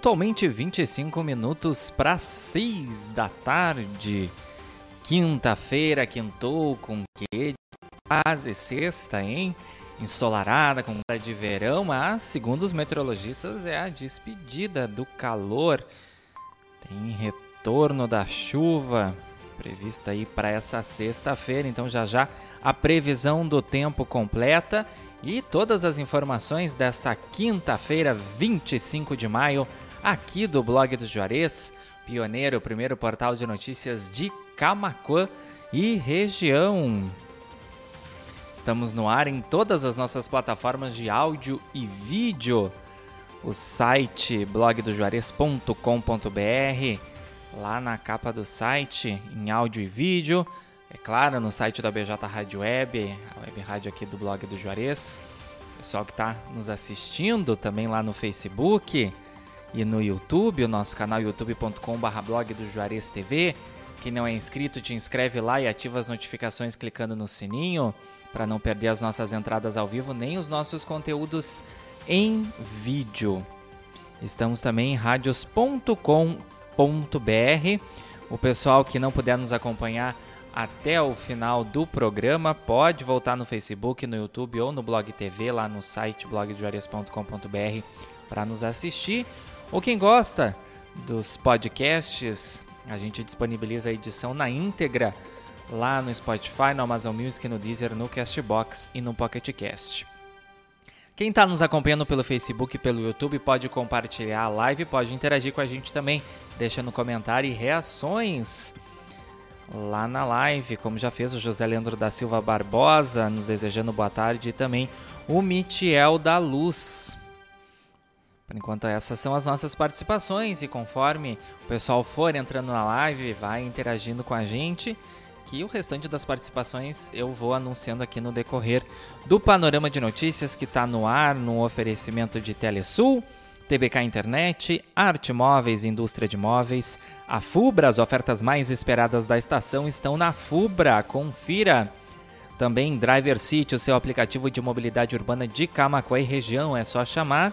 pontualmente 25 minutos para 6 da tarde. Quinta-feira, quintou com que quase sexta, hein? Ensolarada, com cara de verão, mas segundo os meteorologistas é a despedida do calor. Tem retorno da chuva prevista aí para essa sexta-feira, então já já a previsão do tempo completa e todas as informações dessa quinta-feira, 25 de maio, aqui do blog do Juarez, pioneiro, primeiro portal de notícias de Camacuã e região. Estamos no ar em todas as nossas plataformas de áudio e vídeo. O site blogdojuarez.com.br, lá na capa do site, em áudio e vídeo é claro, no site da BJ Rádio Web, a web rádio aqui do blog do Juarez. Pessoal que está nos assistindo também lá no Facebook e no YouTube, o nosso canal youtube.com.br blog do Juarez TV. Quem não é inscrito, te inscreve lá e ativa as notificações clicando no sininho para não perder as nossas entradas ao vivo nem os nossos conteúdos em vídeo. Estamos também em radios.com.br. O pessoal que não puder nos acompanhar até o final do programa. Pode voltar no Facebook, no YouTube ou no Blog TV, lá no site blogdejuarez.com.br para nos assistir. Ou quem gosta dos podcasts, a gente disponibiliza a edição na íntegra lá no Spotify, no Amazon Music, no Deezer, no Castbox e no Pocket Cast. Quem está nos acompanhando pelo Facebook e pelo YouTube pode compartilhar a live, pode interagir com a gente também, deixando comentário e reações lá na live, como já fez o José Leandro da Silva Barbosa, nos desejando boa tarde, e também o Mitiel da Luz. Por enquanto, essas são as nossas participações, e conforme o pessoal for entrando na live, vai interagindo com a gente, que o restante das participações eu vou anunciando aqui no decorrer do panorama de notícias que está no ar, no oferecimento de Telesul TBK Internet, Arte Móveis, Indústria de Móveis, a Fubra, as ofertas mais esperadas da estação estão na Fubra, confira. Também Driver City, o seu aplicativo de mobilidade urbana de Camacuã e região, é só chamar.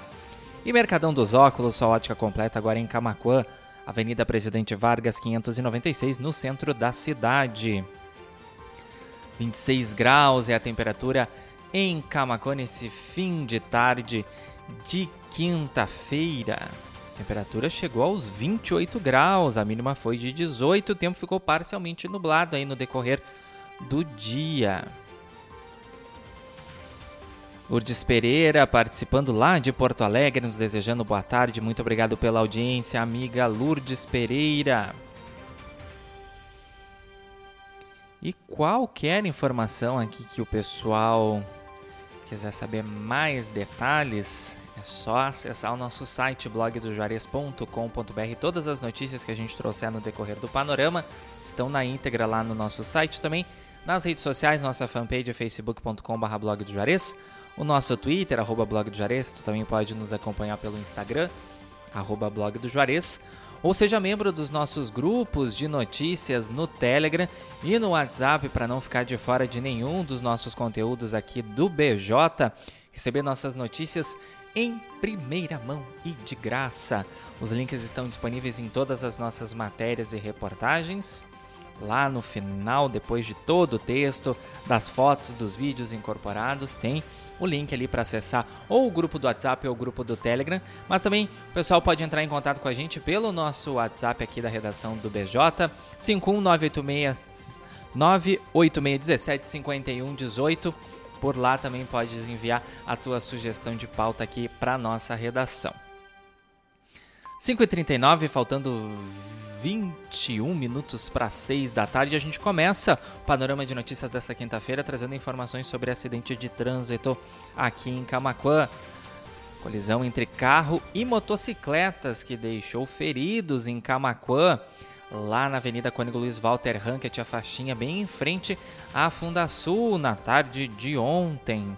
E Mercadão dos Óculos, sua ótica completa agora em Camacuã, Avenida Presidente Vargas 596, no centro da cidade. 26 graus é a temperatura em Camacuã nesse fim de tarde de quinta-feira. A temperatura chegou aos 28 graus, a mínima foi de 18, o tempo ficou parcialmente nublado aí no decorrer do dia. Lourdes Pereira participando lá de Porto Alegre, nos desejando boa tarde. Muito obrigado pela audiência, amiga Lourdes Pereira. E qualquer informação aqui que o pessoal quiser saber mais detalhes, é só acessar o nosso site blogdojuarez.com.br. Todas as notícias que a gente trouxer no decorrer do panorama estão na íntegra lá no nosso site também. Nas redes sociais, nossa fanpage é facebook.com.br o nosso Twitter, arroba blog do Juarez, tu também pode nos acompanhar pelo Instagram, arroba blog do Juarez, ou seja membro dos nossos grupos de notícias no Telegram e no WhatsApp para não ficar de fora de nenhum dos nossos conteúdos aqui do BJ, receber nossas notícias em primeira mão e de graça. Os links estão disponíveis em todas as nossas matérias e reportagens. Lá no final, depois de todo o texto, das fotos, dos vídeos incorporados, tem o link ali para acessar ou o grupo do WhatsApp ou o grupo do Telegram, mas também o pessoal pode entrar em contato com a gente pelo nosso WhatsApp aqui da redação do BJ, 51986 98617 5118 por lá também podes enviar a tua sugestão de pauta aqui para nossa redação. 5h39, faltando 21 minutos para 6 da tarde, a gente começa o panorama de notícias desta quinta-feira trazendo informações sobre acidente de trânsito aqui em Camaquã. Colisão entre carro e motocicletas que deixou feridos em Camaquã lá na Avenida Cônigo Luiz Walter Rankett, a faixinha bem em frente à Fundasul, na tarde de ontem.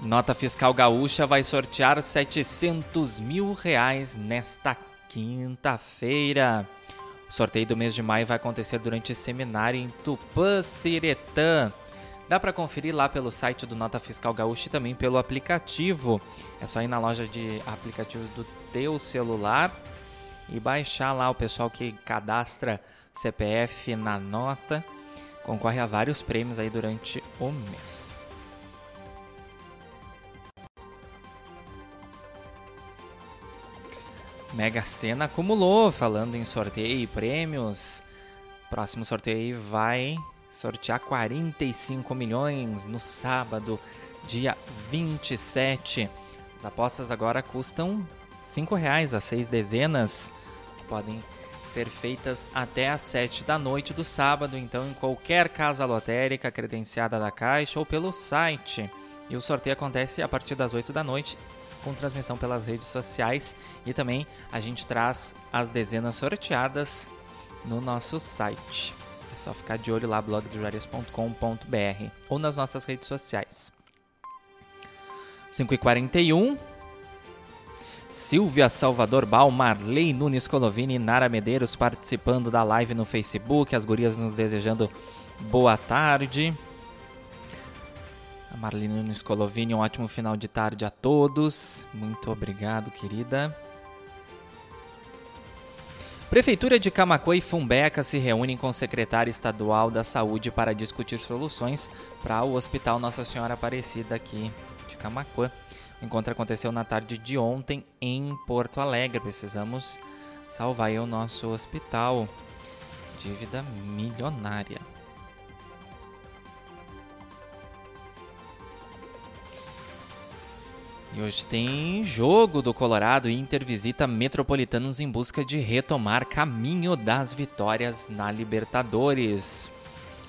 Nota Fiscal Gaúcha vai sortear 700 mil reais nesta quinta-feira. O sorteio do mês de maio vai acontecer durante seminário em Tupã, Siretã. Dá para conferir lá pelo site do Nota Fiscal Gaúcha e também pelo aplicativo. É só ir na loja de aplicativos do teu celular e baixar lá o pessoal que cadastra CPF na nota. Concorre a vários prêmios aí durante o mês. Mega Sena acumulou, falando em sorteio e prêmios. Próximo sorteio vai sortear 45 milhões no sábado, dia 27. As apostas agora custam R$ reais a seis dezenas. Podem ser feitas até às 7 da noite do sábado, então em qualquer casa lotérica credenciada da Caixa ou pelo site. E o sorteio acontece a partir das 8 da noite, com transmissão pelas redes sociais e também a gente traz as dezenas sorteadas no nosso site. É só ficar de olho lá blogdojarias.com.br ou nas nossas redes sociais. 5h41 Silvia Salvador Bal, Marley Nunes Colovini e Nara Medeiros participando da live no Facebook. As gurias nos desejando boa tarde. Marlene Nunes Colovini, um ótimo final de tarde a todos. Muito obrigado, querida. Prefeitura de Camacuã e Fumbeca se reúnem com o secretário estadual da Saúde para discutir soluções para o Hospital Nossa Senhora Aparecida aqui de Camacuã. O encontro aconteceu na tarde de ontem em Porto Alegre. Precisamos salvar o nosso hospital. Dívida milionária. E hoje tem jogo do Colorado. Inter visita Metropolitanos em busca de retomar caminho das vitórias na Libertadores.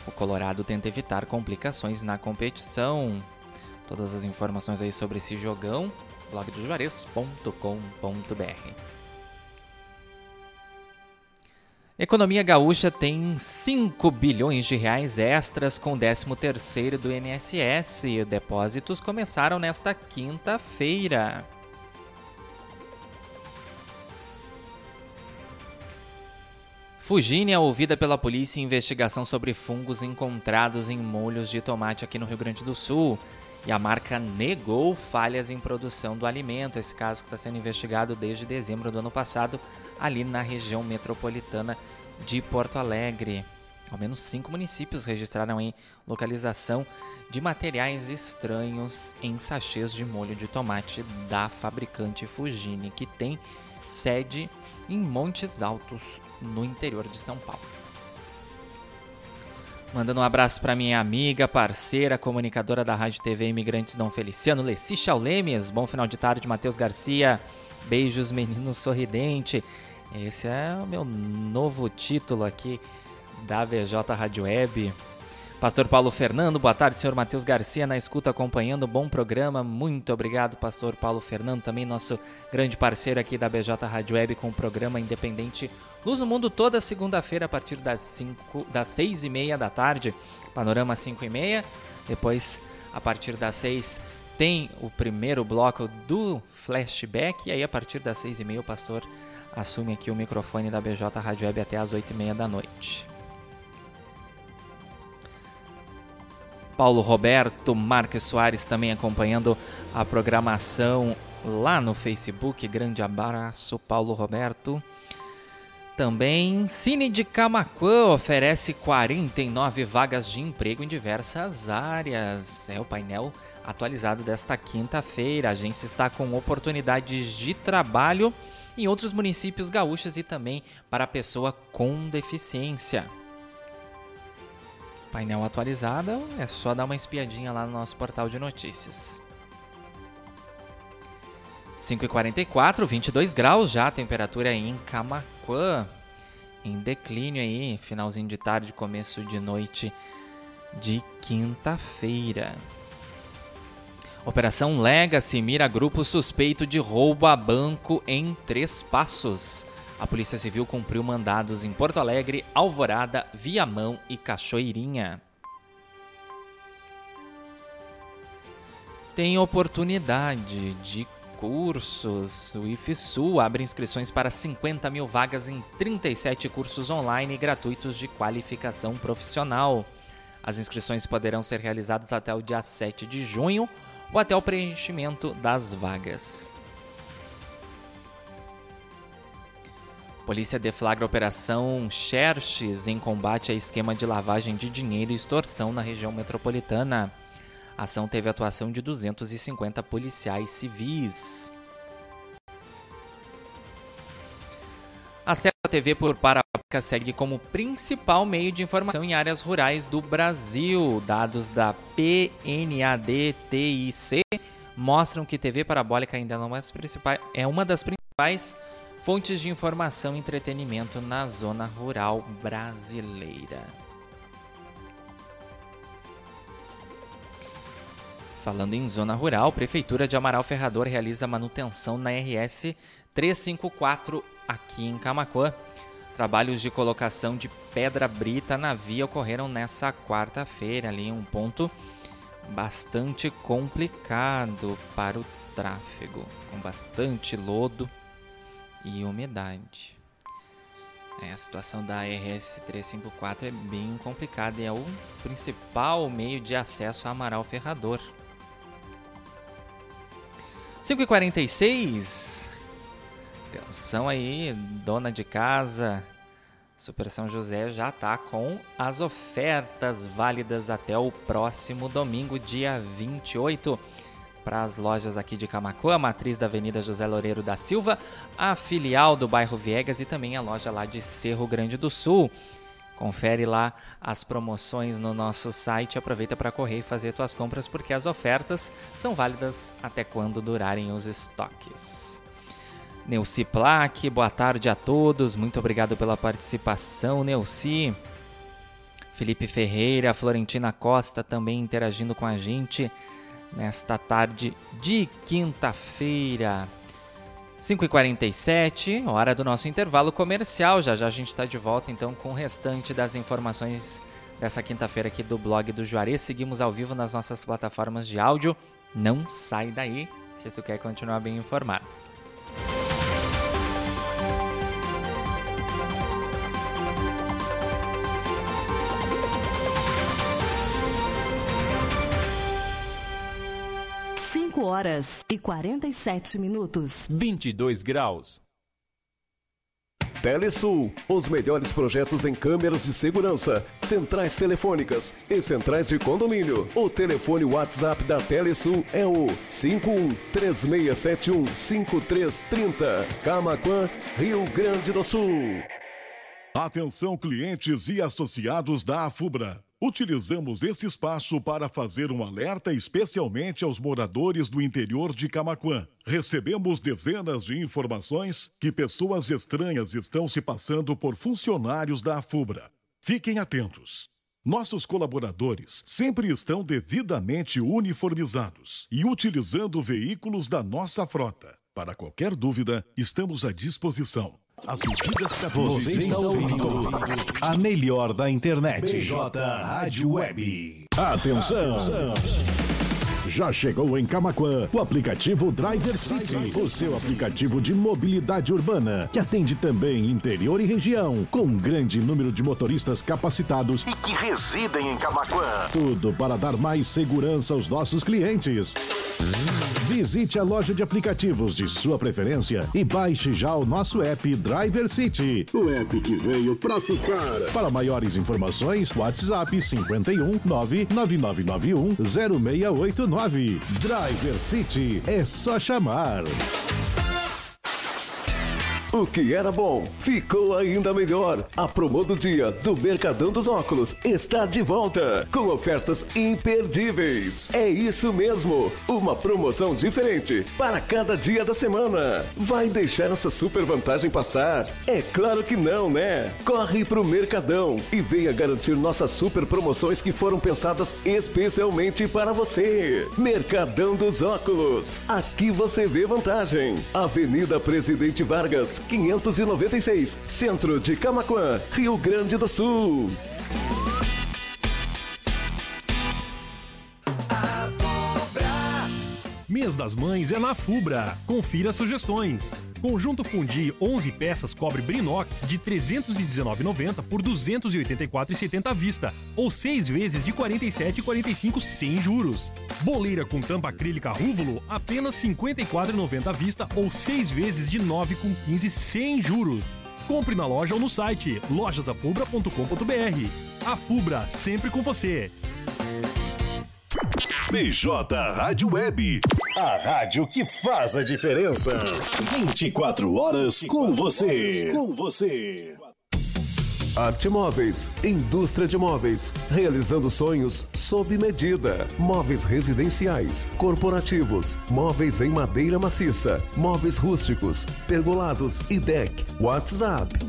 O Colorado tenta evitar complicações na competição. Todas as informações aí sobre esse jogão, blogdojuarez.com.br. Economia Gaúcha tem 5 bilhões de reais extras com o 13º do INSS depósitos começaram nesta quinta-feira. Fugine é ouvida pela polícia em investigação sobre fungos encontrados em molhos de tomate aqui no Rio Grande do Sul e a marca negou falhas em produção do alimento. Esse caso que está sendo investigado desde dezembro do ano passado, ali na região metropolitana de Porto Alegre. Ao menos cinco municípios registraram em localização de materiais estranhos em sachês de molho de tomate da fabricante Fugine, que tem sede em Montes Altos, no interior de São Paulo. Mandando um abraço para minha amiga, parceira, comunicadora da Rádio TV Imigrantes Dom Feliciano, Leci Chaulemes. Bom final de tarde, Matheus Garcia. Beijos, menino sorridente. Esse é o meu novo título aqui da VJ Rádio Web. Pastor Paulo Fernando, boa tarde, senhor Matheus Garcia, na escuta acompanhando, bom programa, muito obrigado, pastor Paulo Fernando, também nosso grande parceiro aqui da BJ Rádio Web com o programa independente Luz no Mundo toda segunda-feira a partir das, cinco, das seis e meia da tarde, Panorama 5 e meia, depois a partir das seis tem o primeiro bloco do flashback e aí a partir das seis e meia o pastor assume aqui o microfone da BJ Rádio Web até as oito e meia da noite. Paulo Roberto Marques Soares também acompanhando a programação lá no Facebook. Grande abraço, Paulo Roberto. Também Cine de Camacuã oferece 49 vagas de emprego em diversas áreas. É o painel atualizado desta quinta-feira. A agência está com oportunidades de trabalho em outros municípios gaúchos e também para pessoa com deficiência painel atualizado, é só dar uma espiadinha lá no nosso portal de notícias. 5h44, 22 graus já temperatura em Camacuã. Em declínio aí, finalzinho de tarde, começo de noite de quinta-feira. Operação Legacy mira grupo suspeito de roubo a banco em Três Passos. A Polícia Civil cumpriu mandados em Porto Alegre, Alvorada, Viamão e Cachoeirinha. Tem oportunidade de cursos. O IFSU abre inscrições para 50 mil vagas em 37 cursos online gratuitos de qualificação profissional. As inscrições poderão ser realizadas até o dia 7 de junho ou até o preenchimento das vagas. Polícia deflagra a operação Xerxes em combate a esquema de lavagem de dinheiro e extorsão na região metropolitana. A ação teve atuação de 250 policiais civis. Acesso à TV por Parapaca segue como principal meio de informação em áreas rurais do Brasil. Dados da PNAD-TIC mostram que TV parabólica ainda não é uma das principais fontes de informação e entretenimento na zona rural brasileira. Falando em zona rural, Prefeitura de Amaral Ferrador realiza manutenção na RS 354 aqui em Camacuã. Trabalhos de colocação de pedra brita na via ocorreram nessa quarta-feira, ali em um ponto bastante complicado para o tráfego, com bastante lodo e umidade. É, a situação da RS 354 é bem complicada e é o principal meio de acesso a Amaral Ferrador. 5h46. Atenção aí, dona de casa. Super São José já está com as ofertas válidas até o próximo domingo, dia 28 para as lojas aqui de Camacuã, a matriz da Avenida José Loureiro da Silva, a filial do bairro Viegas e também a loja lá de Cerro Grande do Sul. Confere lá as promoções no nosso site, aproveita para correr e fazer suas compras porque as ofertas são válidas até quando durarem os estoques. Neuci Plaque, boa tarde a todos, muito obrigado pela participação, Neuci. Felipe Ferreira, Florentina Costa também interagindo com a gente nesta tarde de quinta-feira. 5h47, hora do nosso intervalo comercial. Já já a gente está de volta então com o restante das informações dessa quinta-feira aqui do blog do Juarez. Seguimos ao vivo nas nossas plataformas de áudio. Não sai daí se tu quer continuar bem informado. Horas e 47 minutos. 22 graus. Telesul, os melhores projetos em câmeras de segurança, centrais telefônicas e centrais de condomínio. O telefone WhatsApp da Telesul é o 5136715330, Camaquã, Rio Grande do Sul. Atenção clientes e associados da Afubra. Utilizamos esse espaço para fazer um alerta especialmente aos moradores do interior de Camaquã. Recebemos dezenas de informações que pessoas estranhas estão se passando por funcionários da Afubra. Fiquem atentos. Nossos colaboradores sempre estão devidamente uniformizados e utilizando veículos da nossa frota. Para qualquer dúvida, estamos à disposição. As medidas que você está ouvindo. A melhor da internet. PJ Rádio Web. Atenção. Já chegou em Camaquã o aplicativo Driver City, o seu aplicativo de mobilidade urbana, que atende também interior e região, com um grande número de motoristas capacitados e que residem em Camaquã. Tudo para dar mais segurança aos nossos clientes. Visite a loja de aplicativos de sua preferência e baixe já o nosso app Driver City. O app que veio para ficar. Para maiores informações, WhatsApp 51 99991 0689. Driver City é só chamar. O que era bom ficou ainda melhor. A promo do dia do Mercadão dos Óculos está de volta com ofertas imperdíveis. É isso mesmo, uma promoção diferente para cada dia da semana. Vai deixar essa super vantagem passar? É claro que não, né? Corre pro Mercadão e venha garantir nossas super promoções que foram pensadas especialmente para você. Mercadão dos Óculos. Aqui você vê vantagem. Avenida Presidente Vargas 596, Centro de Camaquã, Rio Grande do Sul. Mês das Mães é na Fubra. Confira sugestões. Conjunto Fundi 11 peças cobre Brinox de 319,90 por 284,70 à vista, ou 6 vezes de 47,45 sem juros. Boleira com tampa acrílica Rúvulo apenas 54,90 à vista ou 6 vezes de 9,15 sem juros. Compre na loja ou no site lojasafubra.com.br. A Fubra, sempre com você. BJ Rádio Web. A rádio que faz a diferença. 24 horas com você. Com você. Arte Móveis, indústria de móveis, realizando sonhos sob medida. Móveis residenciais, corporativos, móveis em madeira maciça, móveis rústicos, pergolados e deck. WhatsApp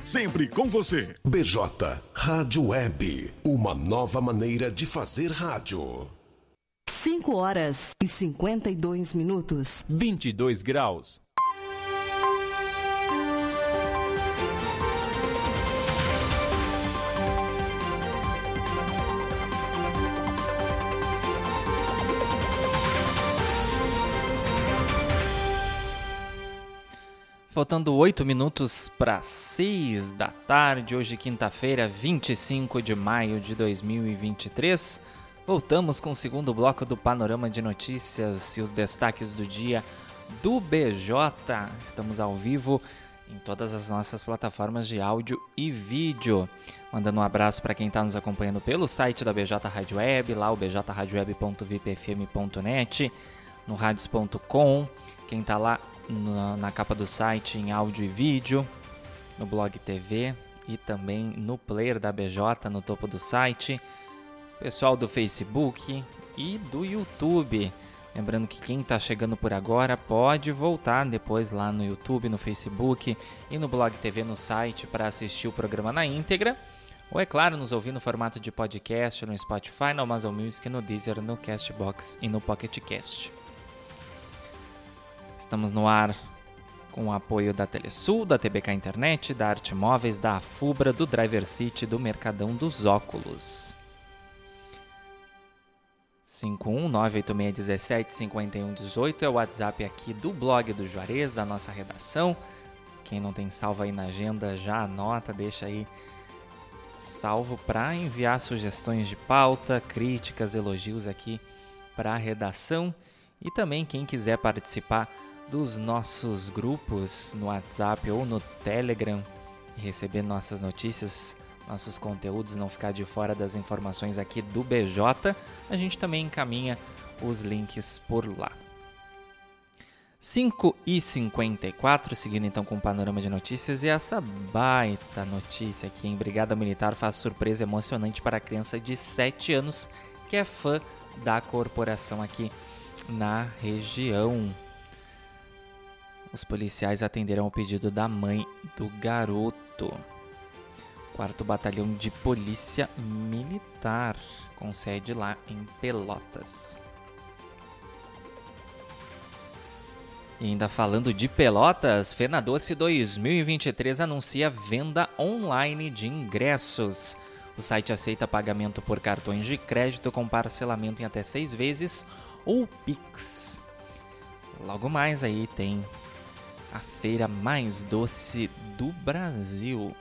sempre com você. BJ Rádio Web. Uma nova maneira de fazer rádio. 5 horas e 52 minutos. 22 graus. Faltando 8 minutos para 6 da tarde, hoje quinta-feira, 25 de maio de 2023. Voltamos com o segundo bloco do Panorama de Notícias e os destaques do dia do BJ. Estamos ao vivo em todas as nossas plataformas de áudio e vídeo. Mandando um abraço para quem está nos acompanhando pelo site da BJ Rádio Web, lá o bjradioweb.vipfm.net, no radios.com. Quem está lá na, na capa do site em áudio e vídeo, no blog TV e também no player da BJ no topo do site, pessoal do Facebook e do YouTube. Lembrando que quem está chegando por agora pode voltar depois lá no YouTube, no Facebook e no Blog TV no site para assistir o programa na íntegra. Ou, é claro, nos ouvir no formato de podcast no Spotify, no Amazon Music, no Deezer, no Castbox e no Pocket Cast. Estamos no ar com o apoio da Telesul, da TBK Internet, da Arte Móveis, da Afubra, do Driver City, do Mercadão dos Óculos. 51986175118 é o WhatsApp aqui do blog do Juarez, da nossa redação. Quem não tem salvo aí na agenda, já anota, deixa aí salvo para enviar sugestões de pauta, críticas, elogios aqui para a redação. E também quem quiser participar dos nossos grupos no WhatsApp ou no Telegram e receber nossas notícias, nossos conteúdos, não ficar de fora das informações aqui do BJ, a gente também encaminha os links por lá. 5 e 54, seguindo então com o panorama de notícias e essa baita notícia aqui, em Brigada Militar faz surpresa emocionante para a criança de 7 anos que é fã da corporação aqui na região. Os policiais atenderam ao pedido da mãe do garoto. Quarto Batalhão de Polícia Militar, com sede lá em Pelotas. E ainda falando de Pelotas, Fena Doce 2023 anuncia venda online de ingressos. O site aceita pagamento por cartões de crédito com parcelamento em até seis vezes ou Pix. Logo mais aí tem a feira mais doce do Brasil.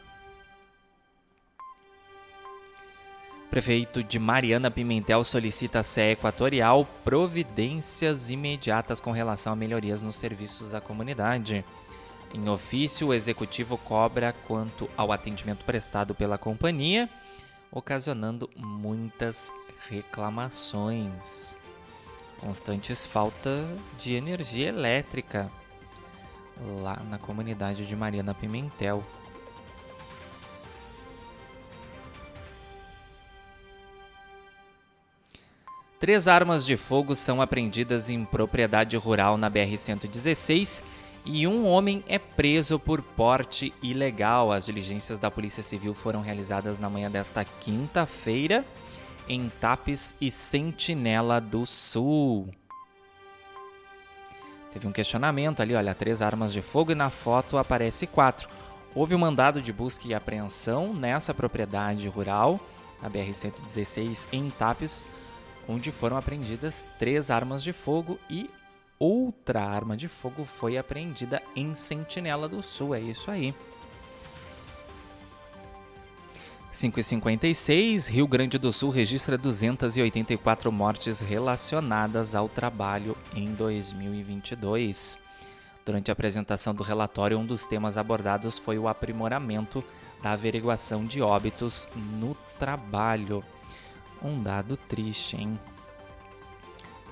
Prefeito de Mariana Pimentel solicita à CE Equatorial providências imediatas com relação a melhorias nos serviços à comunidade. Em ofício, o executivo cobra quanto ao atendimento prestado pela companhia. ocasionando muitas reclamações. Constantes falta de energia elétrica lá na comunidade de Mariana Pimentel. Três armas de fogo são apreendidas em propriedade rural na BR-116 e um homem é preso por porte ilegal. As diligências da Polícia Civil foram realizadas na manhã desta quinta-feira em Tapes e Sentinela do Sul. Teve um questionamento ali, olha, três armas de fogo e na foto aparece quatro. Houve um mandado de busca e apreensão nessa propriedade rural, na BR-116 em Tapes, onde foram apreendidas três armas de fogo e outra arma de fogo foi apreendida em Sentinela do Sul. É isso aí. 556, Rio Grande do Sul registra 284 mortes relacionadas ao trabalho em 2022. Durante a apresentação do relatório, um dos temas abordados foi o aprimoramento da averiguação de óbitos no trabalho. Um dado triste, hein?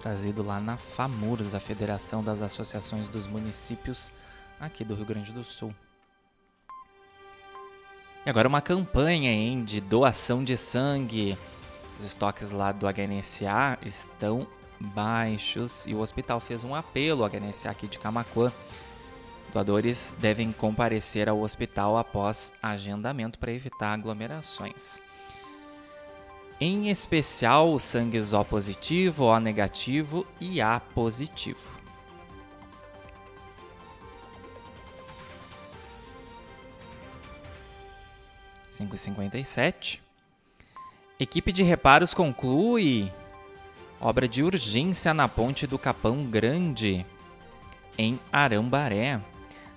Trazido lá na FAMURS, a Federação das Associações dos Municípios aqui do Rio Grande do Sul. E agora uma campanha hein, de doação de sangue. Os estoques lá do HNSA estão baixos e o hospital fez um apelo ao HNSA aqui de Camacuã. Doadores devem comparecer ao hospital após agendamento para evitar aglomerações em especial o sangue O positivo, O negativo e A positivo. Cinco e cinquenta e sete. Equipe de reparos conclui obra de urgência na ponte do Capão Grande, em Arambaré.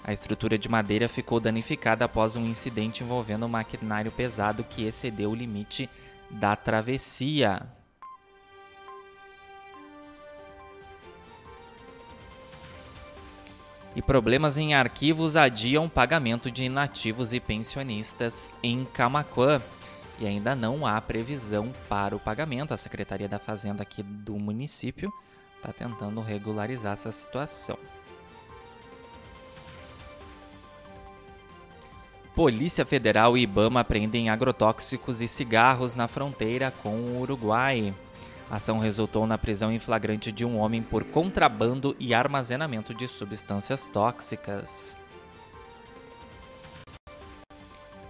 A estrutura de madeira ficou danificada após um incidente envolvendo um maquinário pesado que excedeu o limite da travessia. E problemas em arquivos adiam pagamento de inativos e pensionistas em Camaquã. E ainda não há previsão para o pagamento. A Secretaria da Fazenda aqui do município está tentando regularizar essa situação. Polícia Federal e Ibama prendem agrotóxicos e cigarros na fronteira com o Uruguai. A ação resultou na prisão em flagrante de um homem por contrabando e armazenamento de substâncias tóxicas.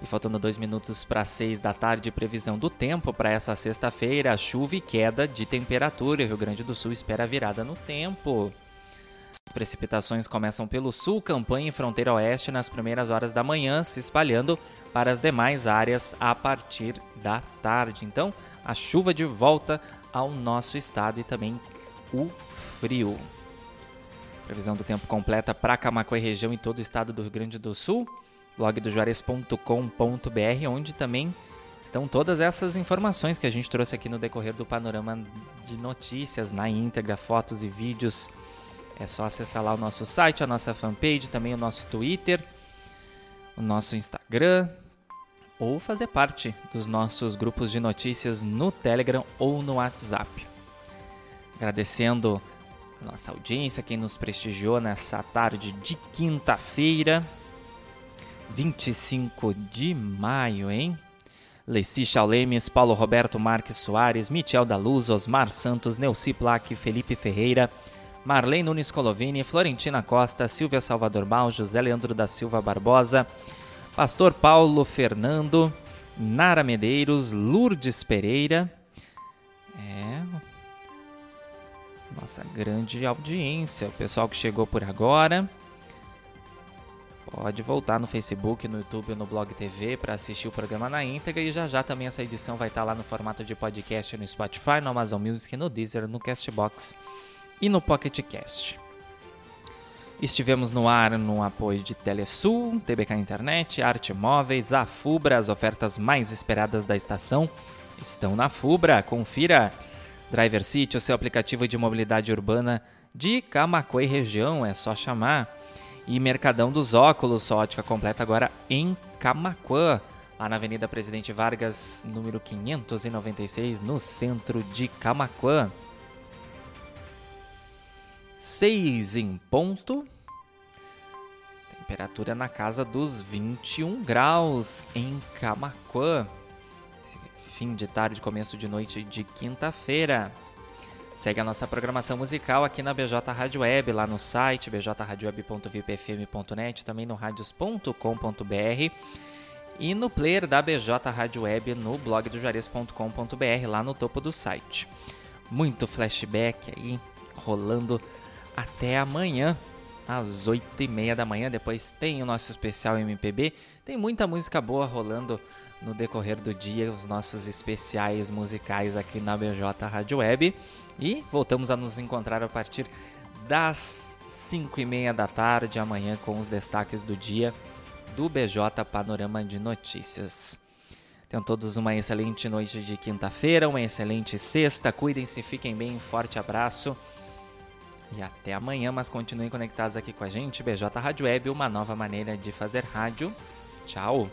E faltando dois minutos para seis da tarde, previsão do tempo para essa sexta-feira: chuva e queda de temperatura. O Rio Grande do Sul espera virada no tempo. Precipitações começam pelo sul, campanha e fronteira oeste nas primeiras horas da manhã, se espalhando para as demais áreas a partir da tarde. Então, a chuva de volta ao nosso estado e também o frio. Previsão do tempo completa para Camacuã e região em todo o estado do Rio Grande do Sul. blog do Juarez.com.br, onde também estão todas essas informações que a gente trouxe aqui no decorrer do panorama de notícias na íntegra, fotos e vídeos é só acessar lá o nosso site, a nossa fanpage, também o nosso Twitter, o nosso Instagram, ou fazer parte dos nossos grupos de notícias no Telegram ou no WhatsApp. Agradecendo a nossa audiência, quem nos prestigiou nessa tarde de quinta-feira, 25 de maio, hein? Leci Chaulemes, Paulo Roberto Marques Soares, Michel da Luz, Osmar Santos, Neuci Plaque, Felipe Ferreira, Marlene Nunes Colovini, Florentina Costa, Silvia Salvador Mal, José Leandro da Silva Barbosa, Pastor Paulo Fernando, Nara Medeiros, Lourdes Pereira. É. Nossa grande audiência, o pessoal que chegou por agora. Pode voltar no Facebook, no YouTube, no Blog TV para assistir o programa na íntegra e já já também essa edição vai estar lá no formato de podcast no Spotify, no Amazon Music, no Deezer, no Castbox e no Pocket Cast. Estivemos no ar no apoio de Telesul, TBK Internet, Arte Móveis, a Fubra. As ofertas mais esperadas da estação estão na Fubra. Confira Driver City, o seu aplicativo de mobilidade urbana de Camacuã região, é só chamar. E Mercadão dos Óculos, ótica completa agora em Camacuã. lá na Avenida Presidente Vargas, número 596, no centro de Camaquã. 6 em ponto. Temperatura na casa dos 21 graus em Camaquã. Fim de tarde, começo de noite de quinta-feira. Segue a nossa programação musical aqui na BJ Rádio Web, lá no site bjradioweb.vipfm.net, também no radios.com.br e no player da BJ Rádio Web no blog do Juarez.com.br, lá no topo do site. Muito flashback aí rolando até amanhã às 8h30 da manhã. Depois tem o nosso especial MPB. Tem muita música boa rolando no decorrer do dia, os nossos especiais musicais aqui na BJ Rádio Web. E voltamos a nos encontrar a partir das 5h30 da tarde amanhã com os destaques do dia do BJ Panorama de Notícias. Tenham todos uma excelente noite de quinta-feira, uma excelente sexta. Cuidem-se, fiquem bem, forte abraço e até amanhã, mas continuem conectados aqui com a gente. BJ Rádio Web, uma nova maneira de fazer rádio. Tchau!